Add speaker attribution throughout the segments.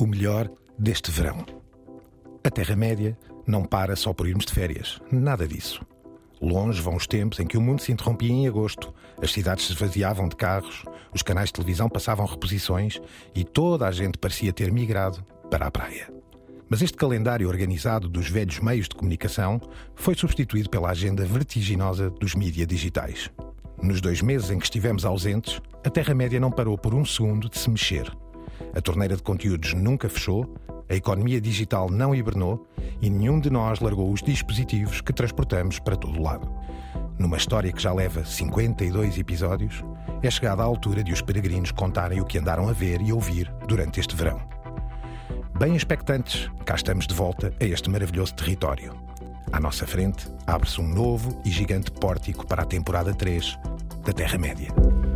Speaker 1: o melhor deste verão. A Terra-média não para só por irmos de férias. Nada disso. Longe vão os tempos em que o mundo se interrompia em agosto, as cidades se esvaziavam de carros, os canais de televisão passavam reposições e toda a gente parecia ter migrado para a praia. Mas este calendário organizado dos velhos meios de comunicação foi substituído pela agenda vertiginosa dos mídias digitais. Nos dois meses em que estivemos ausentes, a Terra-média não parou por um segundo de se mexer. A torneira de conteúdos nunca fechou, a economia digital não hibernou e nenhum de nós largou os dispositivos que transportamos para todo lado. Numa história que já leva 52 episódios, é chegada a altura de os peregrinos contarem o que andaram a ver e ouvir durante este verão. Bem expectantes, cá estamos de volta a este maravilhoso território. À nossa frente, abre-se um novo e gigante pórtico para a temporada 3 da Terra-média.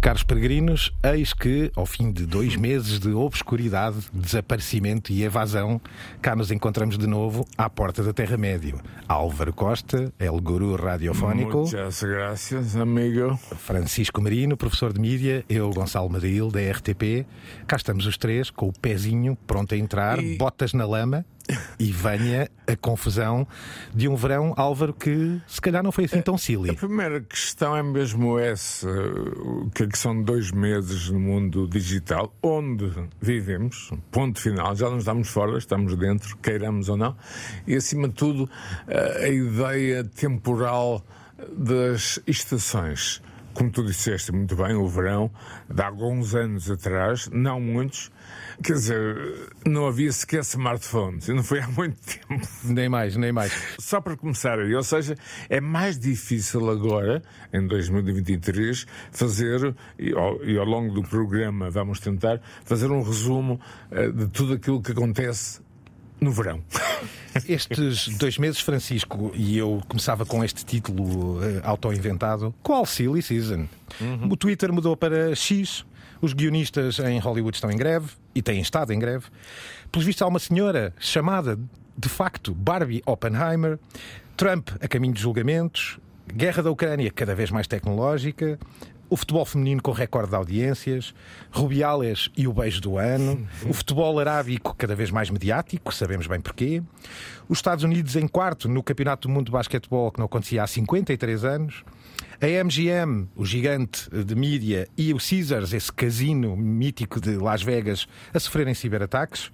Speaker 1: Caros peregrinos, eis que, ao fim de dois meses de obscuridade, desaparecimento e evasão, cá nos encontramos de novo à porta da Terra-média. Álvaro Costa, El Guru Radiofónico.
Speaker 2: Muchas gracias, amigo.
Speaker 1: Francisco Marino, professor de mídia, eu, Gonçalo Madril, da RTP. Cá estamos os três, com o pezinho pronto a entrar,
Speaker 2: E-
Speaker 1: botas na lama. E venha a confusão de um verão, Álvaro, que se calhar não foi assim tão
Speaker 2: A
Speaker 1: silly.
Speaker 2: primeira questão é mesmo essa: que é que são dois meses no mundo digital, onde vivemos, ponto final, já não estamos fora, estamos dentro, queiramos ou não, e acima de tudo, a a ideia temporal das estações. Como tu disseste muito bem, o verão, de alguns anos atrás, não muitos, quer dizer, não havia sequer smartphones, e não foi há muito tempo.
Speaker 1: Nem mais, nem mais.
Speaker 2: Só para começar aí, ou seja, é mais difícil agora, em 2023, fazer, e ao, e ao longo do programa vamos tentar, fazer um resumo eh, de tudo aquilo que acontece no verão.
Speaker 1: Estes dois meses, Francisco, e eu começava com este título eh, auto-inventado: Qual Silly Season? O Twitter mudou para X. Os guionistas em Hollywood estão em greve e têm estado em greve. Pelos vistos, há uma senhora chamada, de facto, Barbie Oppenheimer. Trump a caminho de julgamentos. Guerra da Ucrânia cada vez mais tecnológica. O futebol feminino com recorde de audiências, Rubiales e o beijo do ano, o futebol arábico cada vez mais mediático, sabemos bem porquê, os Estados Unidos em quarto no Campeonato do Mundo de Basquetebol, que não acontecia há 53 anos, a MGM, o gigante de mídia, e o Caesars, esse casino mítico de Las Vegas, a sofrerem ciberataques.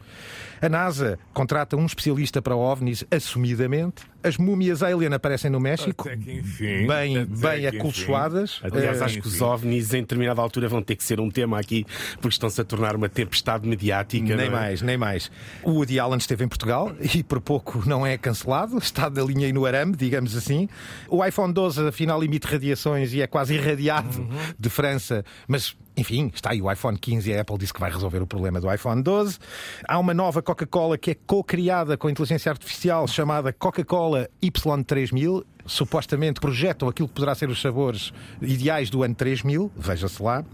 Speaker 1: A NASA contrata um especialista para OVNIs, assumidamente. As múmias alien aparecem no México,
Speaker 2: Até que enfim.
Speaker 1: bem, bem acolchoadas.
Speaker 3: Aliás,
Speaker 1: Eh,
Speaker 3: acho que os. OVNIs, em determinada altura, vão ter que ser um tema aqui, porque estão-se a tornar uma tempestade mediática.
Speaker 1: Nem
Speaker 3: não é?
Speaker 1: mais, nem mais. O Woody Allen esteve em Portugal e por pouco não é cancelado, está da linha aí no arame, digamos assim. O iPhone 12 afinal emite radiações e é quase irradiado
Speaker 3: Uhum.
Speaker 1: de França, mas enfim, está aí o iPhone 15 e a Apple disse que vai resolver o problema do iPhone 12. Há uma nova Coca-Cola que é co-criada com inteligência artificial chamada Coca-Cola Y3000. Supostamente projetam aquilo que poderá ser os sabores ideais do ano 3000, veja-se lá.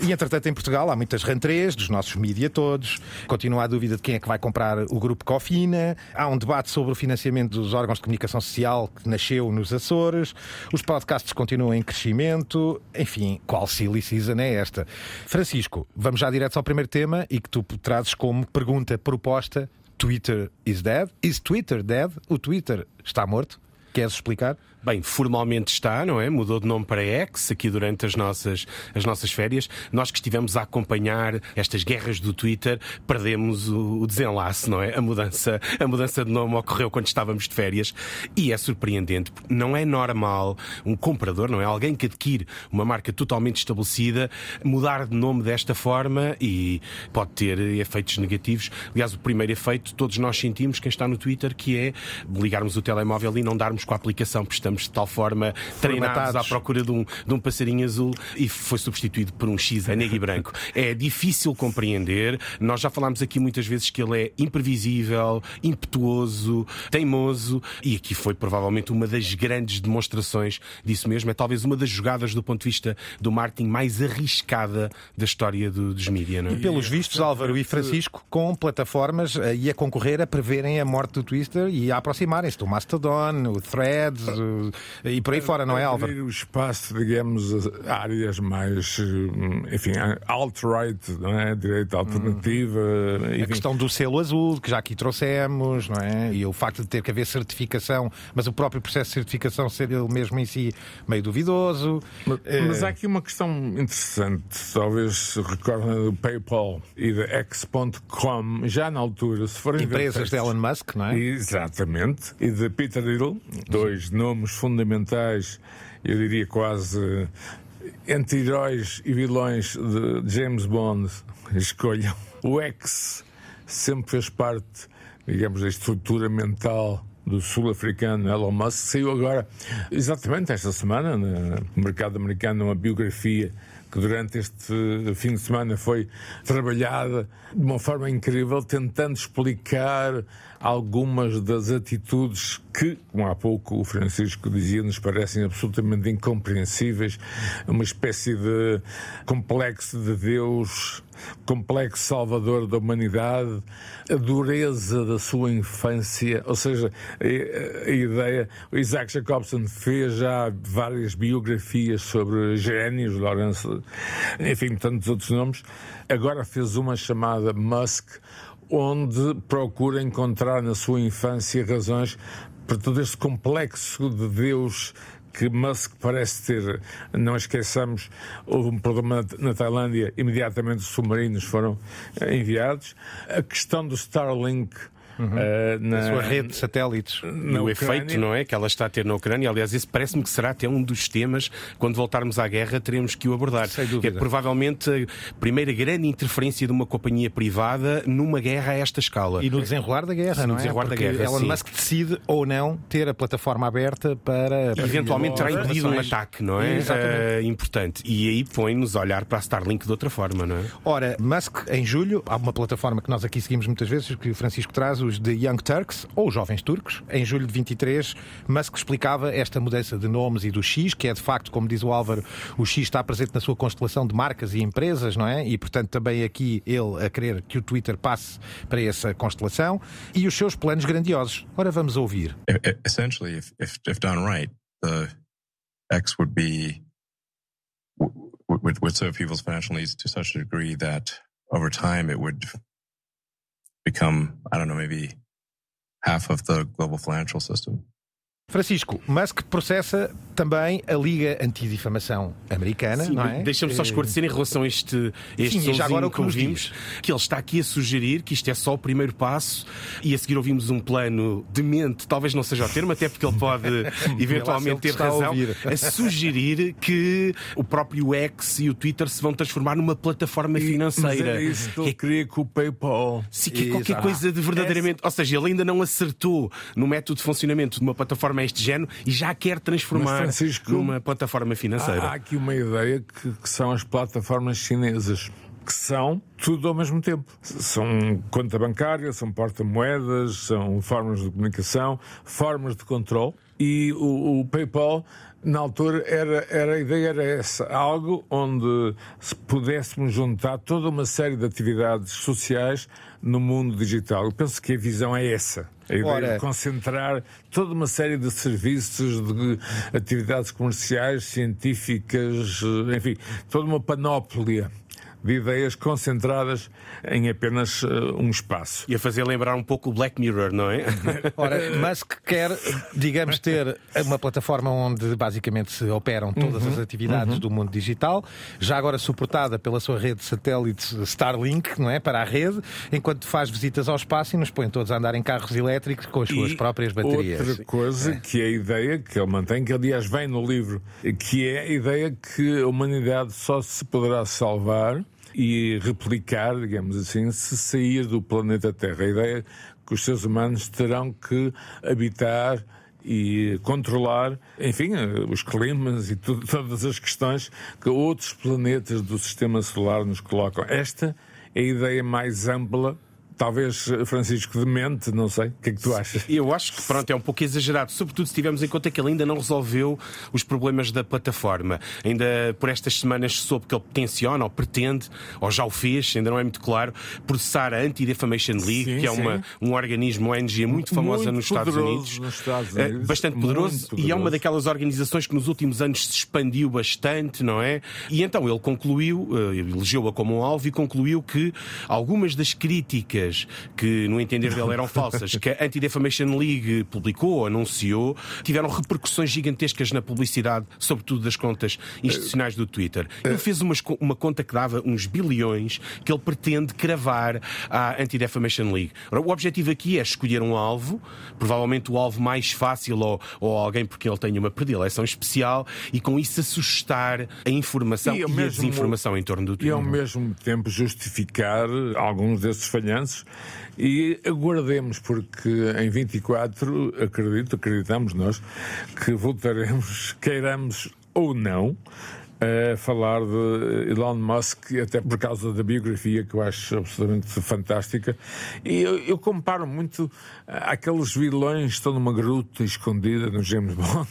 Speaker 1: E entretanto, em Portugal há muitas rentrées dos nossos mídia todos. Continua a dúvida de quem é que vai comprar o grupo Cofina. Há um debate sobre o financiamento dos órgãos de comunicação social que nasceu nos Açores. Os podcasts continuam em crescimento. Enfim, qual silly season é esta? Francisco, vamos já direto ao primeiro tema e que tu trazes como pergunta proposta: Twitter is dead? Is Twitter dead? O Twitter está morto? Queres explicar?
Speaker 3: Bem, formalmente está, não é? Mudou de nome para X aqui durante as nossas, as nossas férias. Nós que estivemos a acompanhar estas guerras do Twitter, perdemos o, o desenlace, não é? A mudança, a mudança de nome ocorreu quando estávamos de férias e é surpreendente, não é normal um comprador, não é? Alguém que adquire uma marca totalmente estabelecida mudar de nome desta forma e pode ter efeitos negativos. Aliás, o primeiro efeito todos nós sentimos, quem está no Twitter, que é ligarmos o telemóvel e não darmos com a aplicação, porque de tal forma treinados à procura de um, de um passarinho azul e foi substituído por um X a negro e branco. É difícil compreender. Nós já falámos aqui muitas vezes que ele é imprevisível, impetuoso, teimoso e aqui foi provavelmente uma das grandes demonstrações disso mesmo. É talvez uma das jogadas do ponto de vista do marketing mais arriscada da história do, dos mídias. É?
Speaker 1: E pelos vistos, Álvaro e Francisco, com plataformas uh, e a concorrer a preverem a morte do Twitter e a aproximarem-se do Mastodon, o Threads uh, e por aí fora, não é, Álvaro?
Speaker 2: O espaço, digamos, áreas mais, enfim, alt-right, não é? Direita alternativa.
Speaker 1: Hum. A questão do selo azul, que já aqui trouxemos, não é? E o facto de ter que haver certificação, mas o próprio processo de certificação ser ele mesmo em si meio duvidoso.
Speaker 2: Mas, mas há aqui uma questão interessante, talvez se recordem do PayPal e da X.com, já na altura, se forem
Speaker 1: Empresas de Elon Musk, não é?
Speaker 2: Exatamente. E de Peter Thiel, dois nomes fundamentais, eu diria quase entre heróis e vilões de James Bond, escolham. O X sempre fez parte, digamos, da estrutura mental do sul-africano Elon Musk, saiu agora, exatamente esta semana, no mercado americano, uma biografia que durante este fim de semana foi trabalhada de uma forma incrível, tentando explicar algumas das atitudes que, como há pouco o Francisco dizia, nos parecem absolutamente incompreensíveis, uma espécie de complexo de Deus, complexo salvador da humanidade, a dureza da sua infância, ou seja, a, ideia, o Isaac Jacobson fez já várias biografias sobre gênios, Lawrence, enfim, tantos outros nomes, agora fez uma chamada Musk, onde procura encontrar na sua infância razões para todo este complexo de Deus que Musk parece ter. Não esqueçamos, houve um problema na Tailândia, imediatamente os submarinos foram enviados. A questão do Starlink
Speaker 1: Uhum. Uh, na a sua rede de satélites.
Speaker 3: E o efeito, não é? Que ela está a ter na Ucrânia. Aliás, esse parece-me que será até um dos temas, quando voltarmos à guerra, teremos que o abordar.
Speaker 1: Sem dúvida.
Speaker 3: é provavelmente a primeira grande interferência de uma companhia privada numa guerra a esta escala.
Speaker 1: E no desenrolar da guerra,
Speaker 3: sim,
Speaker 1: não
Speaker 3: é? desenrolar
Speaker 1: Porque
Speaker 3: da guerra,
Speaker 1: Elon
Speaker 3: sim.
Speaker 1: Musk decide ou não ter a plataforma aberta para.
Speaker 3: Eventualmente terá impedido um ataque, não é? Uh, importante. E aí põe-nos a olhar para a Starlink de outra forma, não é?
Speaker 1: Ora, Musk, em julho, há uma plataforma que nós aqui seguimos muitas vezes, que o Francisco traz, os de Young Turks, ou Jovens Turcos. Em julho de 23, Musk explicava esta mudança de nomes e do X, que é de facto, como diz o Álvaro, o X está presente na sua constelação de marcas e empresas, não é? E portanto também aqui ele a querer que o Twitter passe para essa constelação e os seus planos grandiosos. Ora, vamos ouvir.
Speaker 4: Essentially, if, if if done right, the X would be would would serve people's financial needs to such a degree that over time it would become I don't know maybe half of the global financial system.
Speaker 1: Francisco, Musk processa também a Liga Antidifamação Americana,
Speaker 3: Sim,
Speaker 1: não é?
Speaker 3: Deixa-me só
Speaker 1: Eh,
Speaker 3: esclarecer em relação a este, a este
Speaker 1: Sim, e já agora o que
Speaker 3: que ouvimos, que ele está aqui a sugerir que isto é só o primeiro passo e a seguir ouvimos um plano demente, talvez não seja o termo, até porque ele pode eventualmente ter
Speaker 1: a
Speaker 3: razão,
Speaker 1: ouvir.
Speaker 3: a sugerir que o próprio X e o Twitter se vão transformar numa plataforma
Speaker 2: Mas
Speaker 3: financeira.
Speaker 2: era isso que ele
Speaker 3: é
Speaker 2: queria com o PayPal.
Speaker 3: Sim, que é qualquer
Speaker 1: Exato.
Speaker 3: coisa de verdadeiramente. Ou seja, ele ainda não acertou no método de funcionamento de uma plataforma a este género e já quer transformar numa plataforma financeira.
Speaker 2: Há, há aqui uma ideia que, que são as plataformas chinesas. Que são tudo ao mesmo tempo. São conta bancária, são porta-moedas, são formas de comunicação, formas de controle. E o, o PayPal, na altura, era, era, a ideia era essa: algo onde se pudéssemos juntar toda uma série de atividades sociais no mundo digital. Eu penso que a visão é essa. A ideia
Speaker 1: Ora-
Speaker 2: de concentrar toda uma série de serviços, de atividades comerciais, científicas, enfim, toda uma panóplia de ideias concentradas em apenas eh, um espaço.
Speaker 3: E a fazer lembrar um pouco o Black Mirror, não é?
Speaker 1: Ora, Musk quer, digamos, ter uma plataforma onde basicamente se operam todas as atividades do mundo digital, já agora suportada pela sua rede de satélites Starlink, não é? Para a rede, enquanto faz visitas ao espaço e nos põe todos a andar em carros elétricos com as suas
Speaker 2: E
Speaker 1: próprias baterias.
Speaker 2: Outra coisa que é a ideia que ele mantém, que aliás vem no livro, que é a ideia que a humanidade só se poderá salvar e replicar, digamos assim, se sair do planeta Terra. A ideia que os seres humanos terão que habitar e controlar, enfim, os climas e tudo, todas as questões que outros planetas do sistema solar nos colocam. Esta é a ideia mais ampla talvez Francisco de mente, não sei. O que é que tu achas?
Speaker 3: Eu acho que pronto, é um pouco exagerado, sobretudo se tivermos em conta que ele ainda não resolveu os problemas da plataforma. Ainda por estas semanas soube que ele tenciona ou pretende, ou já o fez, ainda não é muito claro, processar a Anti-Defamation League, sim, que é uma, um organismo, uma ONG muito famosa
Speaker 2: muito
Speaker 3: nos, Estados Unidos,
Speaker 2: nos Estados
Speaker 3: eh,
Speaker 2: Unidos.
Speaker 3: Bastante poderoso, poderoso, e é uma daquelas organizações que nos últimos anos se expandiu bastante, não é? E então ele concluiu, eh, elegeu-a como um alvo e concluiu que algumas das críticas que, no entender dele, eram falsas, que a Anti-Defamation League publicou ou anunciou, tiveram repercussões gigantescas na publicidade, sobretudo das contas institucionais do Twitter. Ele fez uma, uma conta que dava uns bilhões que ele pretende cravar à Anti-Defamation League. o objetivo aqui é escolher um alvo, provavelmente o alvo mais fácil ou, ou alguém porque ele tem uma predileção especial e com isso assustar a informação e, e mesmo, a desinformação em torno do Twitter.
Speaker 2: E ao mesmo tempo justificar alguns desses falhanços e aguardemos, porque em 24, acredito, acreditamos nós, que voltaremos, queiramos ou não, a falar de Elon Musk, até por causa da biografia que eu acho absolutamente fantástica. E eu, eu comparo muito àqueles vilões que estão numa gruta escondida no James Bond.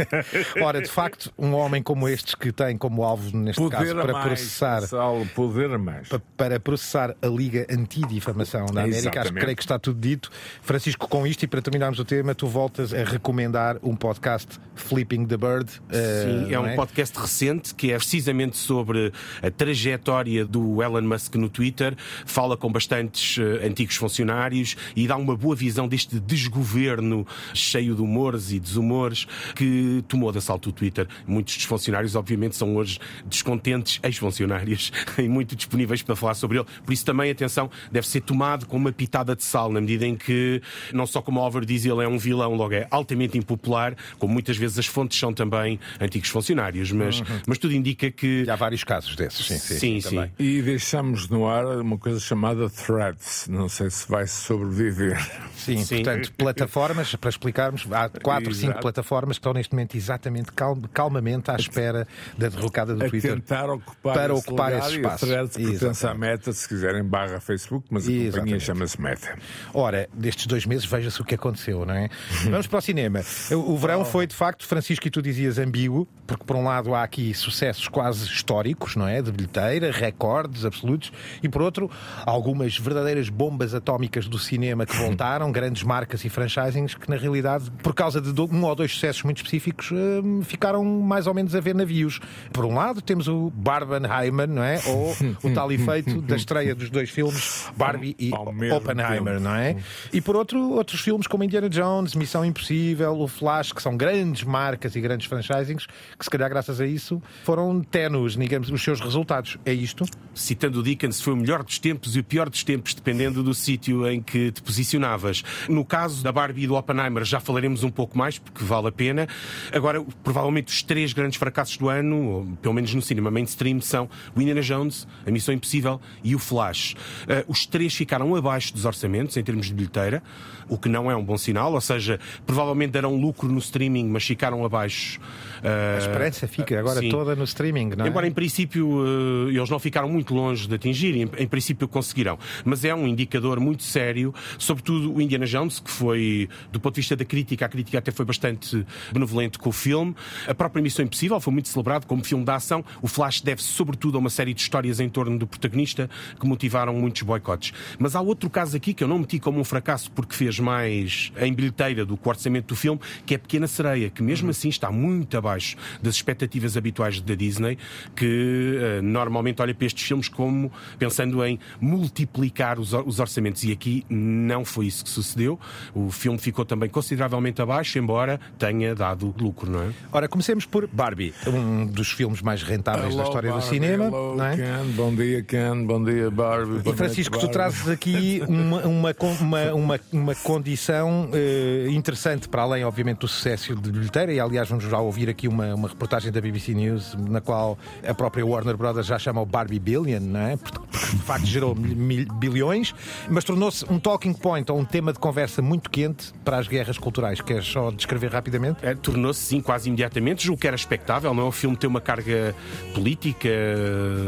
Speaker 1: Ora, de facto, um homem como estes que tem como alvo, neste
Speaker 2: poder
Speaker 1: caso, para
Speaker 2: mais,
Speaker 1: processar.
Speaker 2: Gonçalo, poder a mais.
Speaker 1: Para, para processar a Liga Antidifamação da América,
Speaker 2: Exatamente.
Speaker 1: acho que creio que está tudo dito. Francisco, com isto e para terminarmos o tema, tu voltas a recomendar um podcast Flipping the Bird.
Speaker 3: Sim,
Speaker 1: uh,
Speaker 3: é um
Speaker 1: é?
Speaker 3: podcast recente que é precisamente sobre a trajetória do Elon Musk no Twitter. Fala com bastantes uh, antigos funcionários e dá uma boa visão deste desgoverno cheio de humores e desumores que tomou de assalto o Twitter. Muitos dos funcionários, obviamente, são hoje descontentes ex-funcionários e muito disponíveis para falar sobre ele. Por isso, também, atenção, deve ser tomado com uma pitada de sal, na medida em que, não só como o Oliver diz, ele é um vilão, logo é altamente impopular, como muitas vezes as fontes são também antigos funcionários. Mas, uhum. mas tudo indica que.
Speaker 1: E há vários casos desses, sim. Sim,
Speaker 3: sim. sim.
Speaker 2: E deixamos no ar uma coisa chamada Threads. Não sei se vai sobreviver.
Speaker 1: Sim, sim. portanto, plataformas, para explicarmos, há quatro, Exato. cinco plataformas que estão neste momento exatamente cal calmamente à espera da derrocada do
Speaker 2: a
Speaker 1: Twitter.
Speaker 2: tentar ocupar
Speaker 1: para
Speaker 2: esse
Speaker 1: ocupar
Speaker 2: lugar,
Speaker 1: esse espaço.
Speaker 2: E a Threads pertence à Meta, se quiserem, barra Facebook, mas a Exatamente. companhia chama-se Meta.
Speaker 1: Ora, destes dois meses, veja-se o que aconteceu, não é? Vamos para o cinema. O verão foi, de facto, Francisco, e tu dizias ambíguo, porque por um lado há aqui sucessos quase históricos, não é? De bilheteira, recordes absolutos, e por outro, algumas verdadeiras bombas atómicas do cinema que voltaram, grandes marcas e franchisings que, na realidade, por causa de um ou dois sucessos muito específicos, hum, ficaram mais ou menos a ver navios. Por um lado, temos o Barbenheimer, não é? Ou o tal efeito da estreia dos dois filmes, Barbie e Oppenheimer, não é? E por outro, outros filmes como Indiana Jones, Missão Impossível, o Flash, que são grandes marcas e grandes franchisings, que se calhar graças a isso foram ténues, digamos, os seus resultados. É isto?
Speaker 3: Citando o Dickens, foi o melhor dos tempos e o pior dos tempos, dependendo do sítio em que te posicionavas. No caso da Barbie e do Oppenheimer, já falaremos um pouco mais, porque vale a pena. Agora, provavelmente os três grandes fracassos do ano, ou pelo menos no cinema mainstream, são o Indiana Jones, a Missão Impossível e o Flash. Uh, os três ficaram abaixo dos orçamentos em termos de bilheteira, o que não é um bom sinal, ou seja, provavelmente darão lucro no streaming, mas ficaram abaixo.
Speaker 1: Uh, a esperança fica agora sim. Toda no streaming, não é?
Speaker 3: Embora em princípio uh, eles não ficaram muito longe de atingir, em, em, princípio conseguirão. Mas é um indicador muito sério, sobretudo o Indiana Jones, que foi, do ponto de vista da crítica, a crítica até foi bastante benevolente com o filme. A própria Missão Impossível foi muito celebrado como filme de ação. O Flash deve-se sobretudo a uma série de histórias em torno do protagonista que motivaram muitos boicotes. Mas há outro caso aqui que eu não meti como um fracasso porque fez mais em bilheteira do que o orçamento do filme, que é Pequena Sereia, que mesmo assim está muito abaixo das expectativas habituais da Disney, que uh, normalmente olha para estes filmes como pensando em multiplicar os, os orçamentos. E aqui não foi isso que sucedeu. O filme ficou também consideravelmente abaixo, embora tenha dado lucro, não é?
Speaker 1: Ora, comecemos por Barbie, um dos filmes mais rentáveis
Speaker 2: hello,
Speaker 1: da história
Speaker 2: Barbie,
Speaker 1: do cinema.
Speaker 2: Hello,
Speaker 1: não é?
Speaker 2: Ken. Bom dia, Ken. Bom dia, Barbie.
Speaker 1: E Francisco, tu trazes aqui uma, uma, uma, uma, uma condição uh, interessante, para além, obviamente, do sucesso de bilheteira, e aliás, vamos já ouvir aqui uma, uma reportagem da BBC News News, na qual a própria Warner Brothers já chama o Barbie Billion, não é? Porque, de facto gerou bilhões, mas tornou-se um talking point ou um tema de conversa muito quente para as guerras culturais. Queres só descrever rapidamente?
Speaker 3: É, tornou-se, sim, quase imediatamente. Julgo que era expectável, não é? O filme tem uma carga política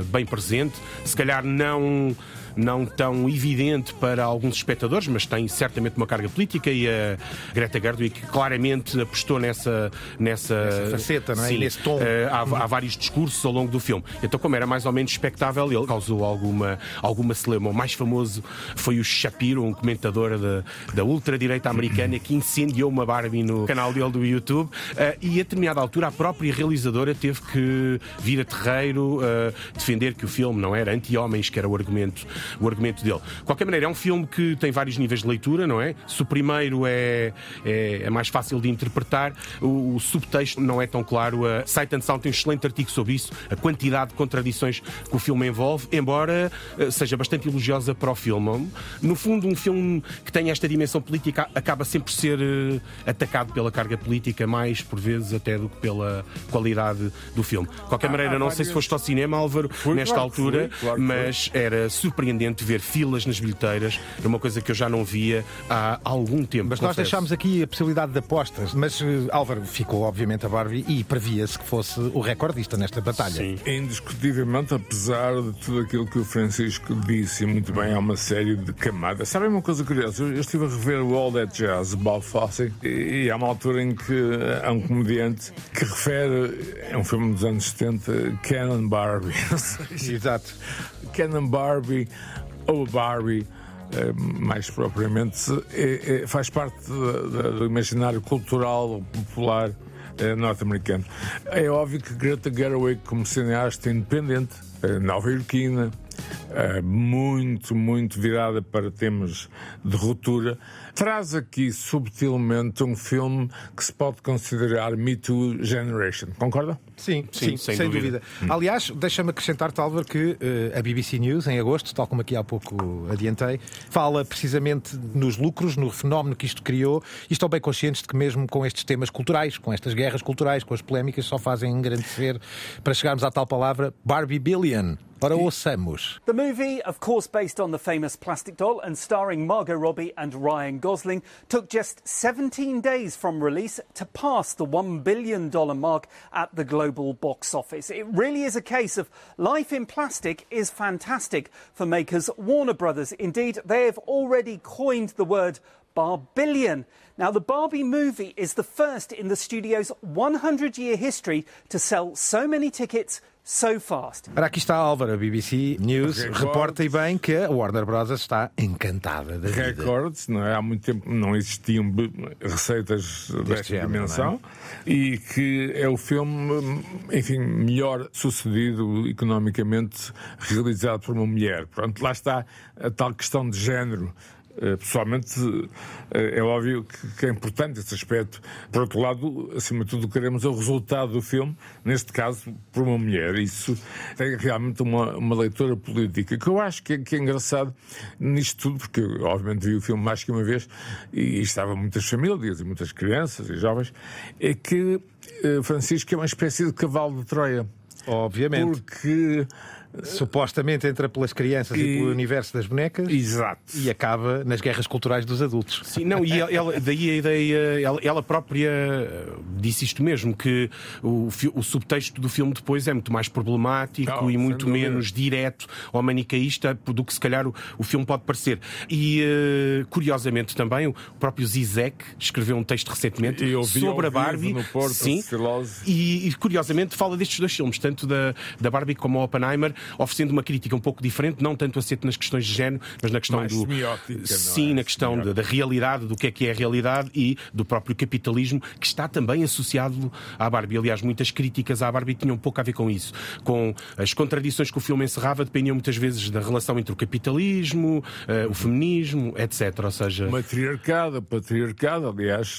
Speaker 3: bem presente, se calhar não não tão evidente para alguns espectadores, mas tem certamente uma carga política e a Greta Gerwig claramente apostou nessa
Speaker 1: nessa, nessa faceta, não é?
Speaker 3: Sim,
Speaker 1: nesse tom.
Speaker 3: Uh, há, há, vários discursos ao longo do filme. Então, como era mais ou menos expectável, ele causou alguma alguma celeuma. O mais famoso foi o Shapiro, um comentador da, da ultradireita americana que incendiou uma Barbie no canal dele do YouTube uh, e a determinada altura a própria realizadora teve que vir a terreiro uh, defender que o filme não era anti-homens, que era o argumento o argumento dele. De qualquer maneira, é um filme que tem vários níveis de leitura, não é? Se o primeiro é, é, é mais fácil de interpretar, o, o, subtexto não é tão claro. A Sight and Sound tem um excelente artigo sobre isso, a quantidade de contradições que o filme envolve, embora eh, seja bastante elogiosa para o filme. No fundo, um filme que tem esta dimensão política acaba sempre por ser uh, atacado pela carga política, mais por vezes até do que pela qualidade do filme. De qualquer maneira, não sei se foste ao cinema, Álvaro, nesta altura, mas era surpreendente surpreendente ver filas nas bilheteiras. É uma coisa que eu já não via há algum tempo.
Speaker 1: Mas confesso. nós deixámos aqui a possibilidade de apostas. Mas eh, Álvaro ficou, obviamente, a Barbie e previa-se que fosse o recordista nesta batalha.
Speaker 2: Sim. Indiscutivelmente, apesar de tudo aquilo que o Francisco disse, muito bem, há uma série de camadas. Sabem uma coisa curiosa? Eu estive a rever o All That Jazz, Bob Fosse, e há uma altura em que há um comediante que refere, é um filme dos anos 70, Canon Barbie.
Speaker 1: Exato.
Speaker 2: Canon Barbie ou Barbie. Eh, mais propriamente, é, é, faz parte do imaginário cultural popular norte-americano. É óbvio que Greta Gerwig, como cineasta independente, nova-iorquina, muito, muito virada para temas de ruptura, traz aqui subtilmente um filme que se pode considerar Me Too Generation. Concorda?
Speaker 1: Sim, sim, sim sem, sem, dúvida. dúvida. Aliás, deixa-me acrescentar, Álvaro, que uh, a BBC News, em agosto, tal como aqui há pouco adiantei, fala precisamente nos lucros, no fenómeno que isto criou e estão bem conscientes de que, mesmo com estes temas culturais, com estas guerras culturais, com as polémicas, só fazem engrandecer para chegarmos à tal palavra Barbie Billion. Ora, ouçamos.
Speaker 5: The movie, of course based on the famous plastic doll and starring Margot Robbie and Ryan Gosling, took just 17 days from release to pass the $1 billion mark at the global box office. It really is a case of life in plastic is fantastic for makers Warner Brothers. Indeed, they have already coined the word Barbillion. Now, the Barbie movie is the first in the studio's 100 year history to sell so many tickets so fast.
Speaker 1: Ora, aqui está Álvaro, a BBC News, Record. reporta e bem que a Warner Bros. está encantada da vida.
Speaker 2: Records, não é? Há muito tempo não existiam receitas Deste desta género, dimensão é? e que é o filme, enfim, melhor sucedido economicamente realizado por uma mulher. Pronto, lá está a tal questão de género pessoalmente, eh, é óbvio que é importante esse aspecto. Por outro lado, acima de tudo, queremos o resultado do filme, neste caso, por uma mulher. Isso tem realmente uma, uma leitura política, que eu acho que é, que é engraçado nisto tudo, porque eu, obviamente vi o filme mais que uma vez e, e estavam muitas famílias e muitas crianças e jovens, é que eh, Francisco é uma espécie de cavalo de Troia.
Speaker 1: Obviamente.
Speaker 2: Porque
Speaker 1: supostamente entra pelas crianças e, e, pelo universo das bonecas
Speaker 2: Exato.
Speaker 1: e acaba nas guerras culturais dos adultos.
Speaker 3: Sim, não, e ela, daí a ideia, ela, ela, própria disse isto mesmo, que o, o, subtexto do filme depois é muito mais problemático oh, e muito menos direto ou manicaísta do que se calhar o, o filme pode parecer. E uh, curiosamente também o próprio Zizek escreveu um texto recentemente sobre a Barbie.
Speaker 2: Porto, sim,
Speaker 3: e, e, curiosamente fala destes dois filmes, tanto da, da Barbie como o Oppenheimer, oferecendo uma crítica um pouco diferente, não tanto assente nas questões de género, mas na questão
Speaker 2: Mais
Speaker 3: do. Sim,
Speaker 2: é?
Speaker 3: na questão da, da, realidade, do que é que é a realidade e do próprio capitalismo, que está também associado à Barbie. Aliás, muitas críticas à Barbie tinham pouco a ver com isso. Com as contradições que o filme encerrava, dependiam muitas vezes da relação entre o capitalismo, uh, o feminismo, etc. Ou seja.
Speaker 2: Matriarcado, patriarcado. Aliás,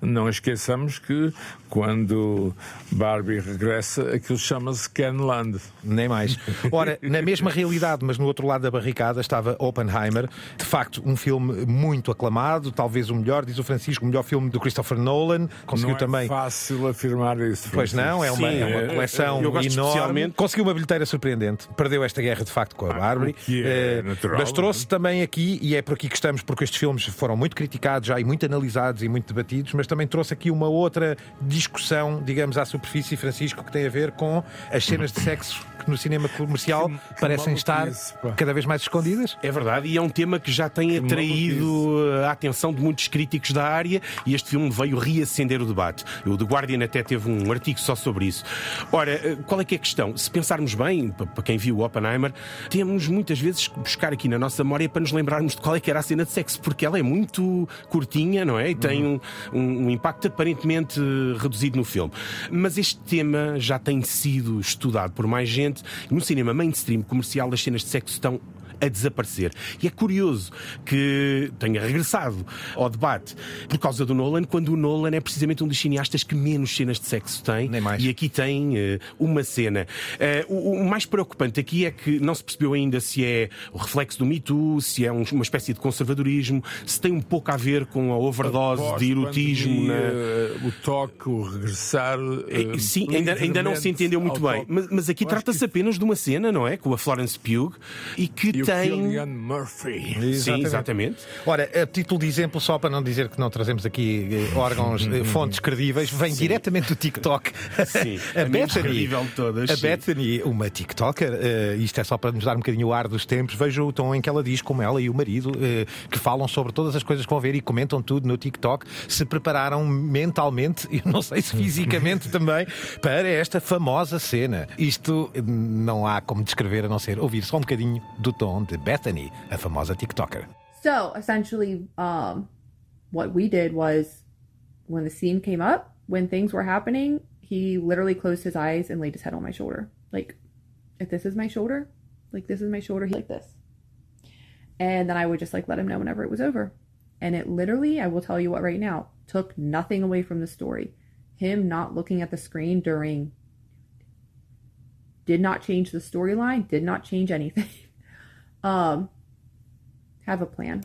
Speaker 2: não esqueçamos que quando Barbie regressa, aquilo chama-se Kenland.
Speaker 1: Nem mais. Ora, na mesma realidade, mas no outro lado da barricada, estava Oppenheimer. De facto, um filme muito aclamado, talvez o melhor, diz o Francisco, o melhor filme do Christopher Nolan. Conseguiu
Speaker 2: não
Speaker 1: também.
Speaker 2: É fácil afirmar isso.
Speaker 1: Pois não, é uma,
Speaker 3: Sim,
Speaker 1: é uma
Speaker 3: é-
Speaker 1: coleção enorme.
Speaker 3: especialmente-
Speaker 1: Conseguiu uma bilheteira surpreendente. Perdeu esta guerra de facto com a Barbie.
Speaker 2: que é
Speaker 1: Eh,
Speaker 2: natural,
Speaker 1: mas trouxe
Speaker 2: é?
Speaker 1: também aqui, e é por aqui que estamos, porque estes filmes foram muito criticados já e muito analisados e muito debatidos, mas também trouxe aqui uma outra discussão, digamos, à superfície, Francisco, que tem a ver com as cenas de sexo que no cinema comercial parecem estar cada vez mais escondidas.
Speaker 3: É verdade, e é um tema que já tem atraído a atenção de muitos críticos da área e este filme veio reacender o debate. O The Guardian até teve um artigo só sobre isso. Ora, eh, qual é que é a questão? Se pensarmos bem, pa- para quem viu o Oppenheimer, temos muitas vezes que buscar aqui na nossa memória para nos lembrarmos de qual é que era a cena de sexo, porque ela é muito curtinha, não é? E tem um, um- um impacto aparentemente eh, reduzido no filme. Mas este tema já tem sido estudado por mais gente. No cinema mainstream comercial, as cenas de sexo estão a desaparecer. E é curioso que tenha regressado ao debate por causa do Nolan, quando o Nolan é precisamente um dos cineastas que menos cenas de sexo tem.
Speaker 1: Nem mais.
Speaker 3: E aqui tem eh, uma cena. Eh, o, o mais preocupante aqui é que não se percebeu ainda se é o reflexo do Me Too, se é um- uma espécie de conservadorismo, se tem um pouco a ver com a overdose de erotismo. na-
Speaker 2: Pós-pandemia, O toque, o regressar.
Speaker 3: eh,
Speaker 2: eh,
Speaker 3: Sim, ainda, ainda não se entendeu muito bem. Mas, mas aqui trata-se
Speaker 2: que-
Speaker 3: apenas de uma cena, não é? Com a Florence Pugh e que
Speaker 2: E o
Speaker 3: tem.
Speaker 2: Cillian Murphy.
Speaker 3: Sim, exatamente.
Speaker 1: Ora, a título de exemplo, só para não dizer que não trazemos aqui eh, órgãos, eh, fontes credíveis, vem diretamente do TikTok.
Speaker 3: Sim,
Speaker 1: a
Speaker 3: a
Speaker 1: Bethany,
Speaker 3: todas,
Speaker 1: a
Speaker 3: sim.
Speaker 1: Bethany, uma TikToker, eh, isto é só para nos dar um bocadinho o ar dos tempos, vejo o tom em que ela diz, como ela e o marido, eh, que falam sobre todas as coisas que vão ver e comentam tudo no TikTok, se prepararam mentalmente, e não sei se fisicamente também, para esta famosa cena. Isto eh, não há como descrever a não ser ouvir só um bocadinho do tom de Bethany, a famosa TikToker.
Speaker 6: So essentially, um, what we did was when the scene came up, when things were happening, he literally closed his eyes and laid his head on my shoulder. Like, if this is my shoulder, like this is my shoulder, he like this. And then I would just like let him know whenever it was over. And it literally, I will tell you what right now, took nothing away from the story. Him not looking at the screen during did not change the storyline, did not change anything. um have a plan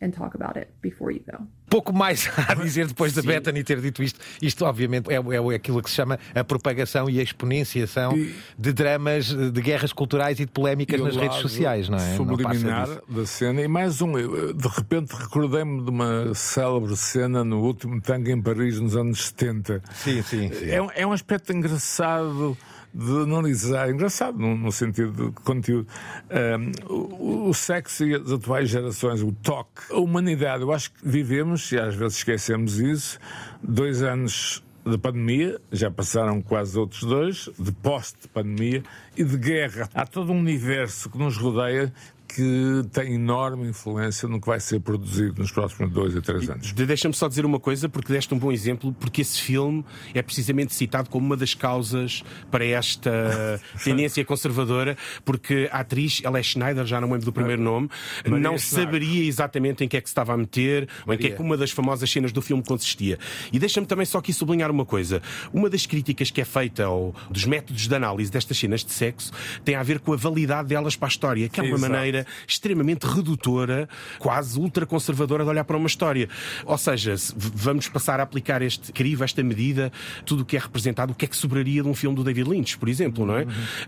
Speaker 6: and talk about it before you go.
Speaker 1: Pouco mais a dizer depois da Bethany ter dito isto. Isto, obviamente, é, é aquilo que se chama a propagação e a exponenciação
Speaker 2: E-
Speaker 1: de dramas, de guerras culturais e de polémicas
Speaker 2: E
Speaker 1: nas redes sociais, não é? Não
Speaker 2: Subliminar
Speaker 1: disso.
Speaker 2: da cena. E mais um, eu, de repente recordei-me de uma célebre cena no último tango em Paris nos anos 70.
Speaker 1: Sim, sim. sim.
Speaker 2: É, um- é um aspecto engraçado de analisar, engraçado no, no sentido de conteúdo. Ahm, o, o sexo e as atuais gerações, o toque, a humanidade, eu acho que vivemos, e às vezes esquecemos isso, dois anos de pandemia, já passaram quase outros dois, de pós-pandemia e de guerra. Há todo um universo que nos rodeia que tem enorme influência no que vai ser produzido nos próximos dois a três anos.
Speaker 3: De- Deixa-me só dizer uma coisa, porque deste um bom exemplo, porque esse filme é precisamente citado como uma das causas para esta tendência conservadora, porque a atriz, ela é Schneider, já não lembro do primeiro nome,
Speaker 2: Maria
Speaker 3: não
Speaker 2: Schneider.
Speaker 3: saberia exatamente em que é que se estava a meter, ou em que é que uma das famosas cenas do filme consistia. E deixa-me também só aqui sublinhar uma coisa. Uma das críticas que é feita ao, dos métodos de análise destas cenas de sexo tem a ver com a validade delas para a história, que é uma
Speaker 2: Exato.
Speaker 3: maneira extremamente redutora, quase ultraconservadora de olhar para uma história. Ou seja, se vamos passar a aplicar este crivo, esta medida, tudo o que é representado, o que é que sobraria de um filme do David Lynch, por exemplo, não é?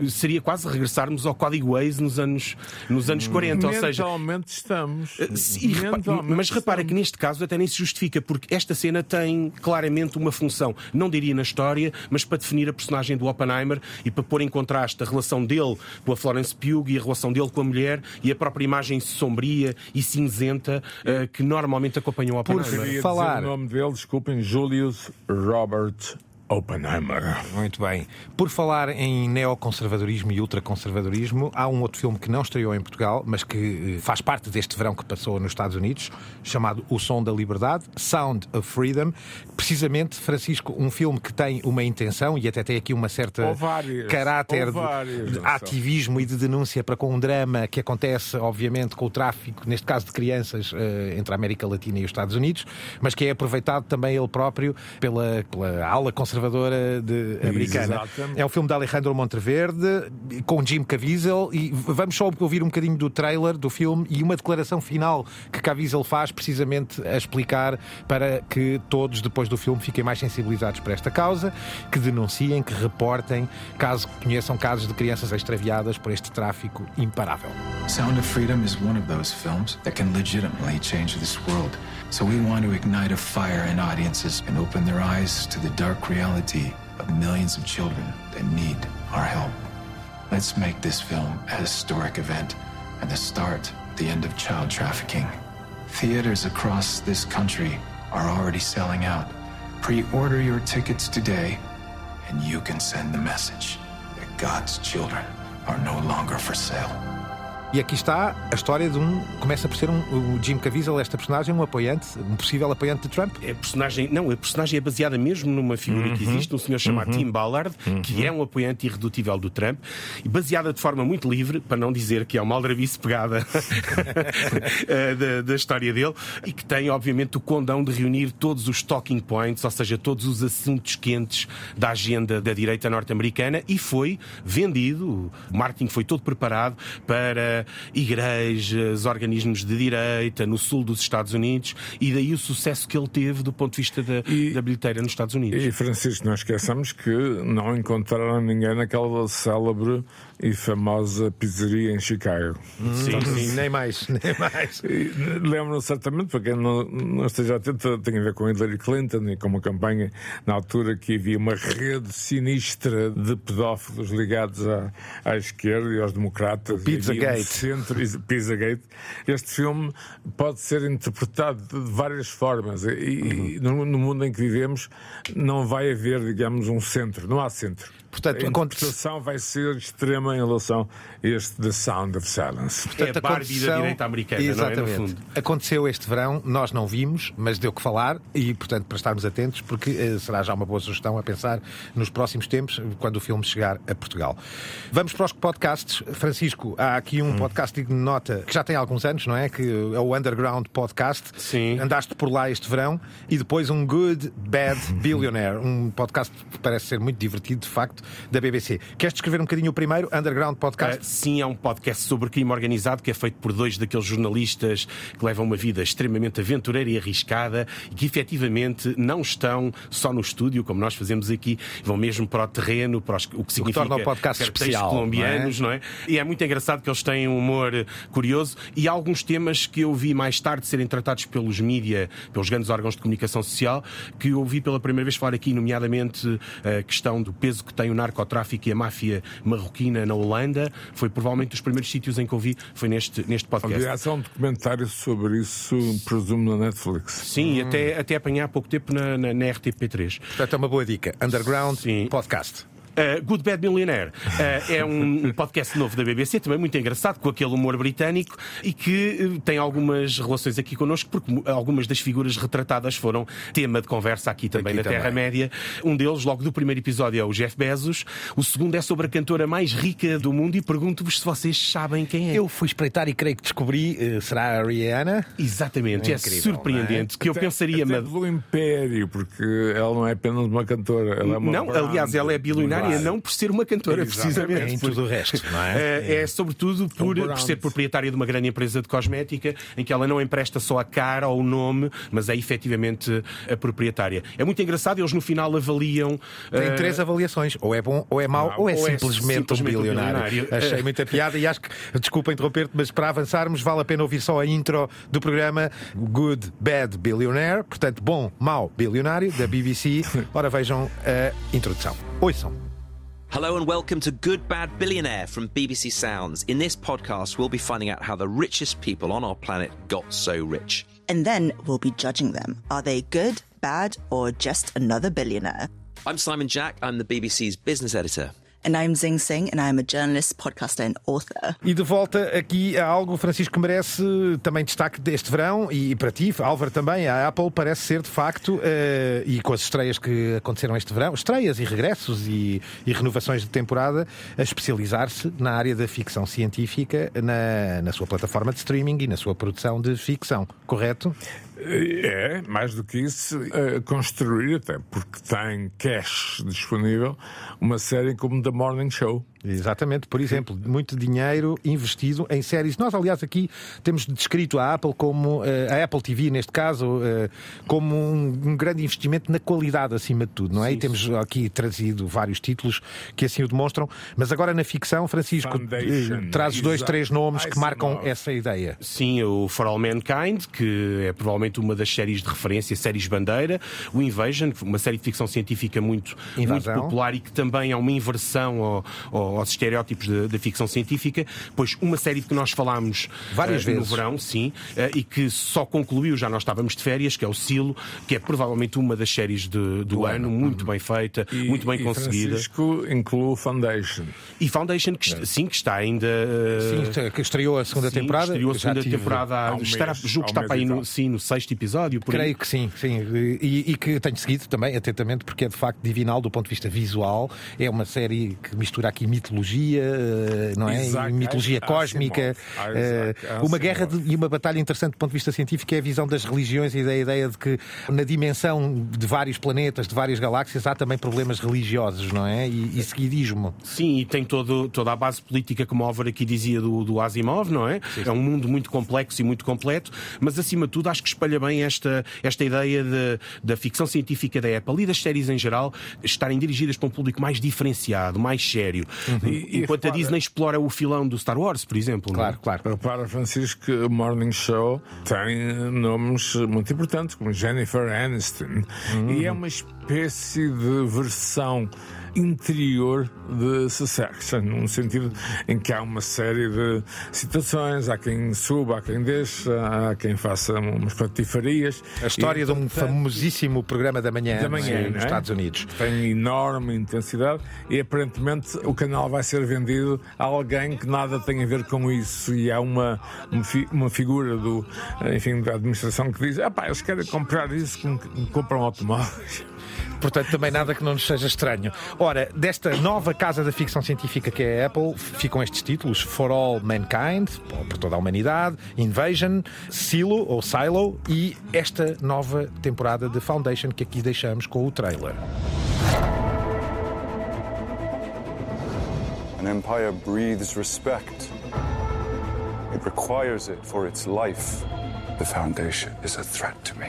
Speaker 3: Seria quase regressarmos ao código Waze nos anos, nos anos 40, ou seja,
Speaker 2: Mentalmente estamos.
Speaker 3: Sim, e repa-
Speaker 2: Mentalmente
Speaker 3: mas repara que
Speaker 2: estamos.
Speaker 3: neste caso até nem se justifica, porque esta cena tem claramente uma função, não diria na história, mas para definir a personagem do Oppenheimer e para pôr em contraste a relação dele com a Florence Pugh e a relação dele com a mulher e a própria imagem sombria e cinzenta eh, que normalmente acompanham o
Speaker 1: Por
Speaker 3: Oppenheimer.
Speaker 2: Queria
Speaker 1: falar-
Speaker 2: o nome dele, desculpem, Julius Robert Oppenheimer.
Speaker 1: Muito bem. Por falar em neoconservadorismo e ultraconservadorismo, há um outro filme que não estreou em Portugal, mas que eh, faz parte deste verão que passou nos Estados Unidos, chamado O Som da Liberdade, Sound of Freedom. Precisamente, Francisco, um filme que tem uma intenção e até tem aqui uma certa
Speaker 2: várias.
Speaker 1: caráter de- de, ativismo e de denúncia para com um drama que acontece, obviamente, com o tráfico, neste caso de crianças, eh, entre a América Latina e os Estados Unidos, mas que é aproveitado também ele próprio pela, pela ala conservadora conservadora de, americana.
Speaker 2: Exatamente.
Speaker 1: É um filme de Alejandro Monteverde, com Jim Caviezel, e vamos só ouvir um bocadinho do trailer do filme e uma declaração final que Caviezel faz, precisamente a explicar para que todos, depois do filme, fiquem mais sensibilizados para esta causa, que denunciem, que reportem, caso conheçam casos de crianças extraviadas por este tráfico imparável.
Speaker 7: Sound of Freedom is one of those films that can legitimately change this world. So we want to ignite a fire in audiences and open their eyes to the dark reality of millions of children that need our help. Let's make this film a historic event and the start, the end of child trafficking. Theaters across this country are already selling out. Pre-order your tickets today and you can send the message that God's children are no longer for sale.
Speaker 1: E aqui está a história de um. Começa por ser um, o Jim Caviezel, esta personagem, um apoiante, um possível apoiante de Trump.
Speaker 3: A personagem, não, a personagem é baseada mesmo numa figura que existe, um senhor chamado Tim Ballard, que é um apoiante irredutível do Trump, e baseada de forma muito livre, para não dizer que é uma aldrabice pegada eh, da, da história dele, e que tem, obviamente, o condão de reunir todos os talking points, ou seja, todos os assuntos quentes da agenda da direita norte-americana, e foi vendido, o marketing foi todo preparado para igrejas, organismos de direita no sul dos Estados Unidos, e daí o sucesso que ele teve do ponto de vista da,
Speaker 2: E-
Speaker 3: da bilheteira nos Estados Unidos.
Speaker 2: E Francisco, não esqueçamos que não encontraram ninguém naquela célebre e famosa pizzaria em Chicago.
Speaker 3: Sim, sim.
Speaker 1: Nem mais, nem mais.
Speaker 2: E, Lembram certamente, para quem não, não esteja atento, tem a ver com Hillary Clinton e com uma campanha na altura que havia uma rede sinistra de pedófilos ligados à, à esquerda e aos democratas.
Speaker 1: Pizzagate.
Speaker 2: E um centro, Pizzagate. Este filme pode ser interpretado de várias formas e, e no, no mundo em que vivemos não vai haver, digamos, um centro. Não há centro.
Speaker 1: Portanto,
Speaker 2: a interpretação vai ser extrema em relação a este The Sound of Silence.
Speaker 3: É a Barbie da direita americana,
Speaker 1: Exatamente.
Speaker 3: não é? No fundo.
Speaker 1: Aconteceu este verão, nós não vimos, mas deu que falar e, portanto, para estarmos atentos, porque eh, será já uma boa sugestão a pensar nos próximos tempos, quando o filme chegar a Portugal. Vamos para os podcasts. Francisco, há aqui
Speaker 3: Hum.
Speaker 1: um podcast digno de nota que já tem alguns anos, não é? Que é o Underground Podcast.
Speaker 3: Sim.
Speaker 1: Andaste por lá este verão e depois um Good Bad Billionaire, um podcast que parece ser muito divertido, de facto, da BBC. Queres descrever um bocadinho o primeiro, Underground Podcast?
Speaker 3: Uh, sim, é um podcast sobre crime organizado que é feito por dois daqueles jornalistas que levam uma vida extremamente aventureira e arriscada e que efetivamente não estão só no estúdio, como nós fazemos aqui, vão mesmo para o terreno, para os- o que significa
Speaker 1: torna o podcast especial,
Speaker 3: colombianos, não é? E é muito engraçado que eles têm um humor curioso e há alguns temas que eu vi mais tarde serem tratados pelos mídia, pelos grandes órgãos de comunicação social, que eu ouvi pela primeira vez falar aqui, nomeadamente a questão do peso que tem o narcotráfico e a máfia marroquina na Holanda. Foi provavelmente dos primeiros sítios em que ouvi, foi neste, neste podcast.
Speaker 2: Aliás, há um documentário sobre isso, presumo, na Netflix.
Speaker 3: Sim, e até, até apanhar há pouco tempo na, na, na RTP3.
Speaker 1: Portanto, é uma boa dica. Underground
Speaker 3: Sim.
Speaker 1: Podcast.
Speaker 3: Uh, Good Bad Millionaire uh, é um podcast novo da BBC, também muito engraçado, com aquele humor britânico e que uh, tem algumas relações aqui connosco, porque algumas das figuras retratadas foram tema de conversa aqui também
Speaker 1: Aqui
Speaker 3: na. Terra-média. Um deles, logo do primeiro episódio, é o Jeff Bezos. O segundo é sobre a cantora mais rica do mundo e pergunto-vos se vocês sabem quem é.
Speaker 1: Eu fui espreitar e creio que descobri, será a Rihanna?
Speaker 3: Exatamente, é,
Speaker 1: Incrível,
Speaker 3: surpreendente. Que eu
Speaker 2: Até-
Speaker 3: pensaria.
Speaker 2: até
Speaker 3: mas-
Speaker 2: pelo império, porque ela não é apenas uma cantora. Ela é uma
Speaker 3: Não, aliás, ela é bilionária
Speaker 2: Claro.
Speaker 3: não por ser uma cantora,
Speaker 2: Exatamente.
Speaker 3: precisamente.
Speaker 1: Em tudo o resto, não é?
Speaker 3: É, é sobretudo por,
Speaker 2: brand.
Speaker 3: por ser proprietária de uma grande empresa de cosmética em que ela não empresta só a cara ou o nome, mas é efetivamente a proprietária. É muito engraçado, eles no final avaliam.
Speaker 1: Tem
Speaker 3: eh,
Speaker 1: três avaliações. Ou é bom, ou é mau, ou é
Speaker 3: ou é
Speaker 1: simplesmente,
Speaker 3: simplesmente
Speaker 1: um bilionário. Achei
Speaker 3: É.
Speaker 1: muita piada e acho que, desculpa interromper-te, mas para avançarmos vale a pena ouvir só a intro do programa Good Bad Billionaire, portanto, bom, mau bilionário, da BBC. Ora vejam a introdução. Ouçam.
Speaker 8: Hello and welcome to Good Bad Billionaire from BBC Sounds. In this podcast, we'll be finding out how the richest people on our planet got so rich.
Speaker 9: And then we'll be judging them. Are they good, bad, or just another billionaire?
Speaker 8: I'm Simon Jack, I'm the BBC's business editor.
Speaker 9: And I'm Zing Singh, and I'm a journalist, podcaster, and author.
Speaker 1: E de volta aqui a algo, Francisco, que merece também destaque deste verão e para ti, Álvaro, também. A Apple parece ser, de facto, eh, e com as estreias que aconteceram este verão, estreias e regressos e, e renovações de temporada, a especializar-se na área da ficção científica na, na sua plataforma de streaming e na sua produção de ficção, correto?
Speaker 2: É, mais do que isso, uh, construir, até porque tem cash disponível, uma série como The Morning Show.
Speaker 1: Exatamente, por exemplo, muito dinheiro investido em séries. Nós, aliás, aqui temos descrito a Apple como, eh, a Apple TV, neste caso, eh, como um, grande investimento na qualidade acima de tudo, não é? Sim, e temos aqui trazido vários títulos que assim o demonstram. Mas agora na ficção, Francisco, Foundation. trazes dois, três nomes que marcam essa ideia.
Speaker 3: Sim, o For All Mankind, que é provavelmente uma das séries de referência, séries bandeira, o Invasion, uma série de ficção científica muito, muito popular e que também é uma inversão ao, ao aos estereótipos da ficção científica, pois uma série de que nós falámos
Speaker 1: várias uh, vezes
Speaker 3: no verão, sim, uh, e que só concluiu, já nós estávamos de férias, que é o Silo, que é provavelmente uma das séries de, do, do ano, ano, muito bem feita,
Speaker 2: e,
Speaker 3: muito bem
Speaker 2: e
Speaker 3: conseguida.
Speaker 2: Francisco inclui Foundation.
Speaker 3: E Foundation, que, é. sim, que está ainda. Uh,
Speaker 1: sim, que estreou a segunda
Speaker 3: sim,
Speaker 1: temporada.
Speaker 3: Estreou a segunda temporada. A, estará, julgo que está para aí no, sim, no sexto episódio.
Speaker 1: Creio
Speaker 3: aí.
Speaker 1: que sim, sim. E, e, que tenho seguido também atentamente, porque é de facto divinal do ponto de vista visual. É uma série que mistura aqui mitologia, eh, não é? Mitologia cósmica. Isaac, uma guerra de, e uma batalha interessante do ponto de vista científico é a visão das religiões e da ideia de que na dimensão de vários planetas, de várias galáxias, há também problemas religiosos, não é? E, e seguidismo.
Speaker 3: Sim, e tem todo, toda a base política, como Álvaro aqui dizia, do, do Asimov, não é? Sim. É um mundo muito complexo e muito completo, mas acima de tudo acho que espalha bem esta, esta ideia de, da ficção científica da Apple e das séries em geral estarem dirigidas para um público mais diferenciado, mais sério. Uhum. E, enquanto a Disney explora o filão do Star Wars, por exemplo.
Speaker 1: Claro, não? claro.
Speaker 2: Para Francisco, que o Morning Show tem nomes muito importantes, como Jennifer Aniston. Uhum. E é uma espécie de versão interior de Succession, num sentido em que há uma série de situações, há quem suba, há quem deixa, há quem faça umas patifarias.
Speaker 1: A história e, de um famosíssimo programa da manhã, da manhã nos é? Estados Unidos.
Speaker 2: Tem enorme intensidade e aparentemente o canal vai ser vendido a alguém que nada tem a ver com isso e há uma, uma figura do, enfim, da administração que diz, ah pá, eles querem comprar isso como compram automóveis.
Speaker 1: Portanto, também nada que não nos seja estranho. Ora, desta nova casa da ficção científica que é a Apple, ficam estes títulos: For All Mankind, por toda a humanidade, Invasion, Silo ou Silo e esta nova temporada de Foundation que aqui deixamos com o trailer. An empire breathes respect. It requires it for its life. The Foundation is a threat to me.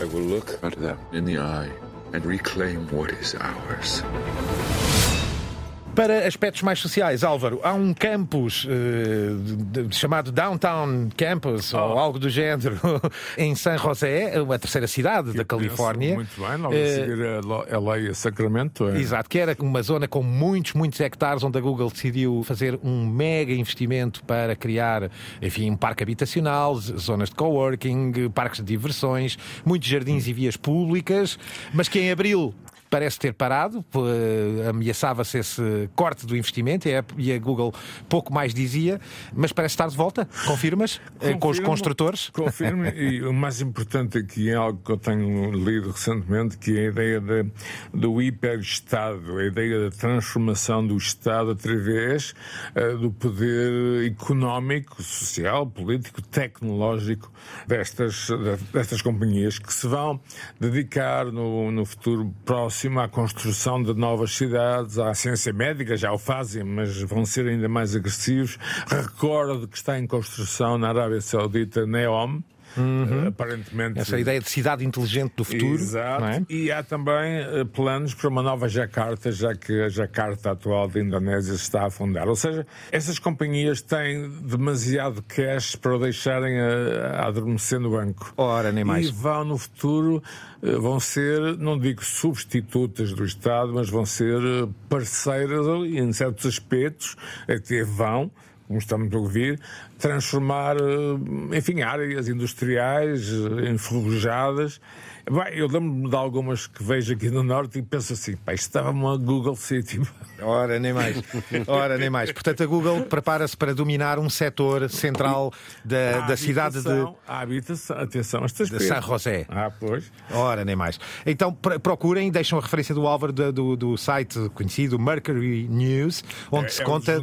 Speaker 1: I will look at them in the eye and reclaim what is ours. Para aspectos mais sociais, Álvaro, há um campus uh, chamado Downtown Campus, oh. ou algo do género, em San José, a terceira cidade da Califórnia.
Speaker 2: Muito bem, logo uh, a seguir a LA a Sacramento.
Speaker 1: É. Exato, que era uma zona com muitos, muitos hectares, onde a Google decidiu fazer um mega investimento para criar, enfim, um parque habitacional, zonas de coworking, parques de diversões, muitos jardins e vias públicas, mas que em abril parece ter parado, ameaçava-se esse corte do investimento e a Google pouco mais dizia, mas parece estar de volta. Confirmas? Eh, Confirmo, com os construtores?
Speaker 2: Confirmo, e o mais importante aqui é algo que eu tenho lido recentemente, que é a ideia de, do hiper-Estado, a ideia da transformação do Estado através uh, do poder económico, social, político, tecnológico destas, destas companhias que se vão dedicar no, no futuro próximo à construção de novas cidades, à ciência médica, já o fazem, mas vão ser ainda mais agressivos. Recordo que está em construção na Arábia Saudita Neom,
Speaker 1: Uhum. Uh, aparentemente. Essa ideia de cidade inteligente do futuro.
Speaker 2: Exato.
Speaker 1: É?
Speaker 2: E há também uh, planos para uma nova Jakarta, já que a Jakarta atual da Indonésia se está a afundar. Ou seja, essas companhias têm demasiado cash para o deixarem a, a adormecer no banco.
Speaker 1: Ora, nem mais.
Speaker 2: E vão no futuro, uh, vão ser, não digo substitutas do Estado, mas vão ser parceiras em certos aspectos, até vão como estamos a ouvir, transformar, eh, enfim, áreas industriais eh, enferrujadas Bem, eu lembro-me de algumas que vejo aqui no Norte e penso assim, pá, isto estava uma Google City.
Speaker 1: Ora, nem mais. Ora, nem mais. Portanto, a Google prepara-se para dominar um setor central da, da cidade de...
Speaker 2: A habitação, atenção, estas
Speaker 1: De San José.
Speaker 2: Ah, pois.
Speaker 1: Ora, nem mais. Então, procurem, deixam a referência do Álvaro do, do, do site conhecido Mercury News, onde é, se
Speaker 2: é
Speaker 1: conta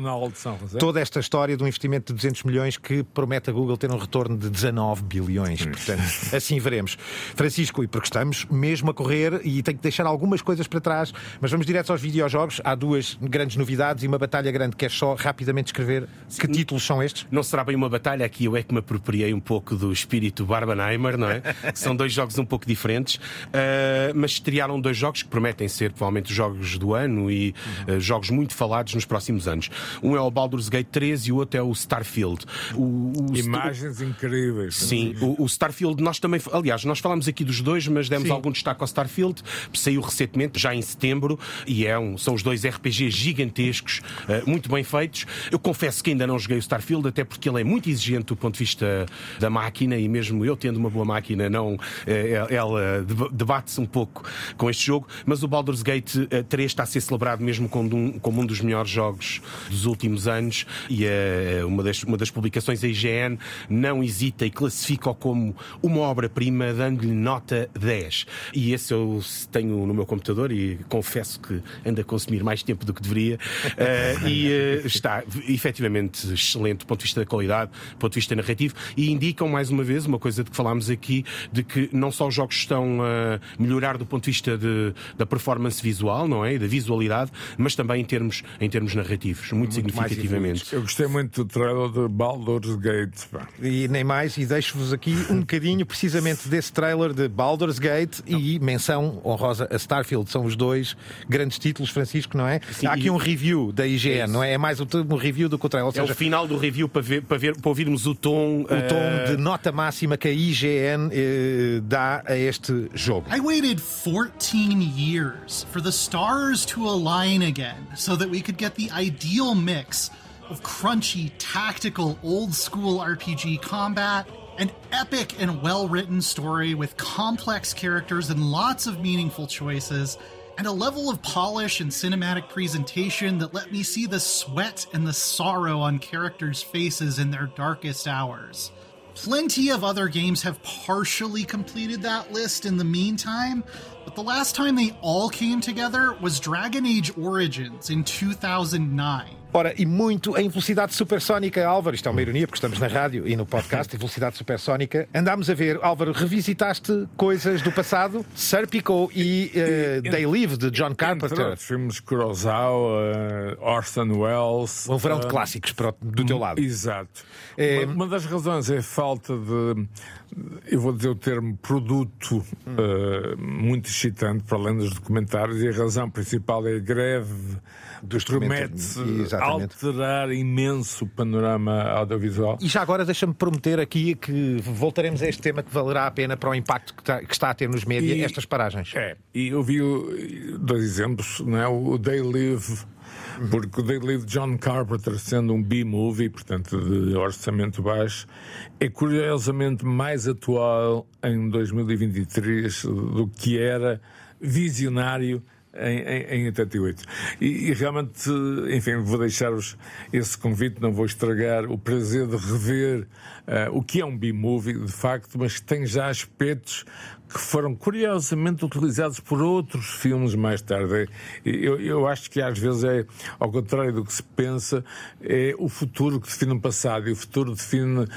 Speaker 1: toda esta história de um investimento de 200 milhões que promete a Google ter um retorno de 19 bilhões. Portanto, assim veremos. Francisco, e porque estamos mesmo a correr e tenho que deixar algumas coisas para trás, mas vamos direto aos videojogos. Há duas grandes novidades e uma batalha grande. Queres só rapidamente escrever que títulos são estes?
Speaker 3: Não será bem uma batalha, aqui eu é que me apropriei um pouco do espírito Barbenheimer, não é? São dois jogos um pouco diferentes, uh, mas estrearam dois jogos que prometem ser provavelmente os jogos do ano e uh, jogos muito falados nos próximos anos. Um é o Baldur's Gate 3 e o outro é o Starfield. O,
Speaker 2: o Imagens St... incríveis.
Speaker 3: Sim, o, o, Starfield, nós também, aliás, nós falamos aqui dos dois, mas demos Sim. algum destaque ao Starfield, saiu recentemente, já em setembro, e é um, são os dois RPGs gigantescos, uh, muito bem feitos. Eu confesso que ainda não joguei o Starfield, até porque ele é muito exigente do ponto de vista da máquina, e mesmo eu tendo uma boa máquina, não, ela debate-se um pouco com este jogo, mas o Baldur's Gate 3 está a ser celebrado mesmo como um, como um dos melhores jogos dos últimos anos e uh, uma, das, uma das publicações, a IGN, não hesita e classifica-o como uma obra-prima, dando-lhe nota 10. E esse eu tenho no meu computador e confesso que anda a consumir mais tempo do que deveria. Uh, e uh, está efetivamente excelente do ponto de vista da qualidade, do ponto de vista narrativo, e indicam mais uma vez uma coisa de que falámos aqui, de que não só os jogos estão a melhorar do ponto de vista de, da performance visual, não é? E da visualidade, mas também em termos, em termos narrativos, muito, muito significativamente.
Speaker 2: Eu gostei muito do trailer de Baldur's Gate. Pá.
Speaker 1: E nem mais, e deixo-vos aqui um bocadinho precisamente desse trailer de Baldur's Gate não. e menção honrosa a Starfield. São os dois grandes títulos, Francisco, não é? Sim, Há aqui e... um review da IGN, é não é? É mais um review do que o trailer.
Speaker 3: Seja, é o final do review para, ver, para, ver, para ouvirmos o tom.
Speaker 1: O tom uh... de nota máxima que a IGN eh, dá a este jogo.
Speaker 10: I waited 14 years for the stars to align again so that we could get the ideal mix of crunchy, tactical, old school RPG combat, an epic and well written story with complex characters and lots of meaningful choices, and a level of polish and cinematic presentation that let me see the sweat and the sorrow on characters' faces in their darkest hours. Plenty of other games have partially completed that list in the meantime, but the last time they all came together was Dragon Age Origins in 2009.
Speaker 1: Ora, e muito em velocidade supersónica, Álvaro, isto é uma ironia porque estamos na rádio e no podcast, em velocidade supersónica. Andámos a ver, Álvaro, revisitaste coisas do passado, Serpico e uh, They Live, de John Carpenter.
Speaker 2: Entre filmes Kurosawa, uh, Orson Welles.
Speaker 1: Um verão de clássicos para, do teu lado.
Speaker 2: Exato. É... Uma, uma das razões é a falta de eu vou dizer o termo produto uh, muito excitante, para além dos documentários, e a razão principal é a greve dos promete alterar imenso o panorama audiovisual.
Speaker 1: E já agora deixa-me prometer aqui que voltaremos a este tema que valerá a pena para o impacto que está, que está a ter nos médias estas paragens.
Speaker 2: É, e eu vi dois exemplos, não é? o They Live porque o Daily John Carpenter, sendo um B-movie, portanto de orçamento baixo, é curiosamente mais atual em 2023 do que era visionário em, em, em 88. E, e, realmente, enfim, vou deixar-vos esse convite, não vou estragar o prazer de rever uh, o que é um B-movie, de facto, mas que tem já aspectos que foram curiosamente utilizados por outros filmes mais tarde. Eu, eu acho que às vezes é, ao contrário do que se pensa, é o futuro que define o passado e o futuro define uh,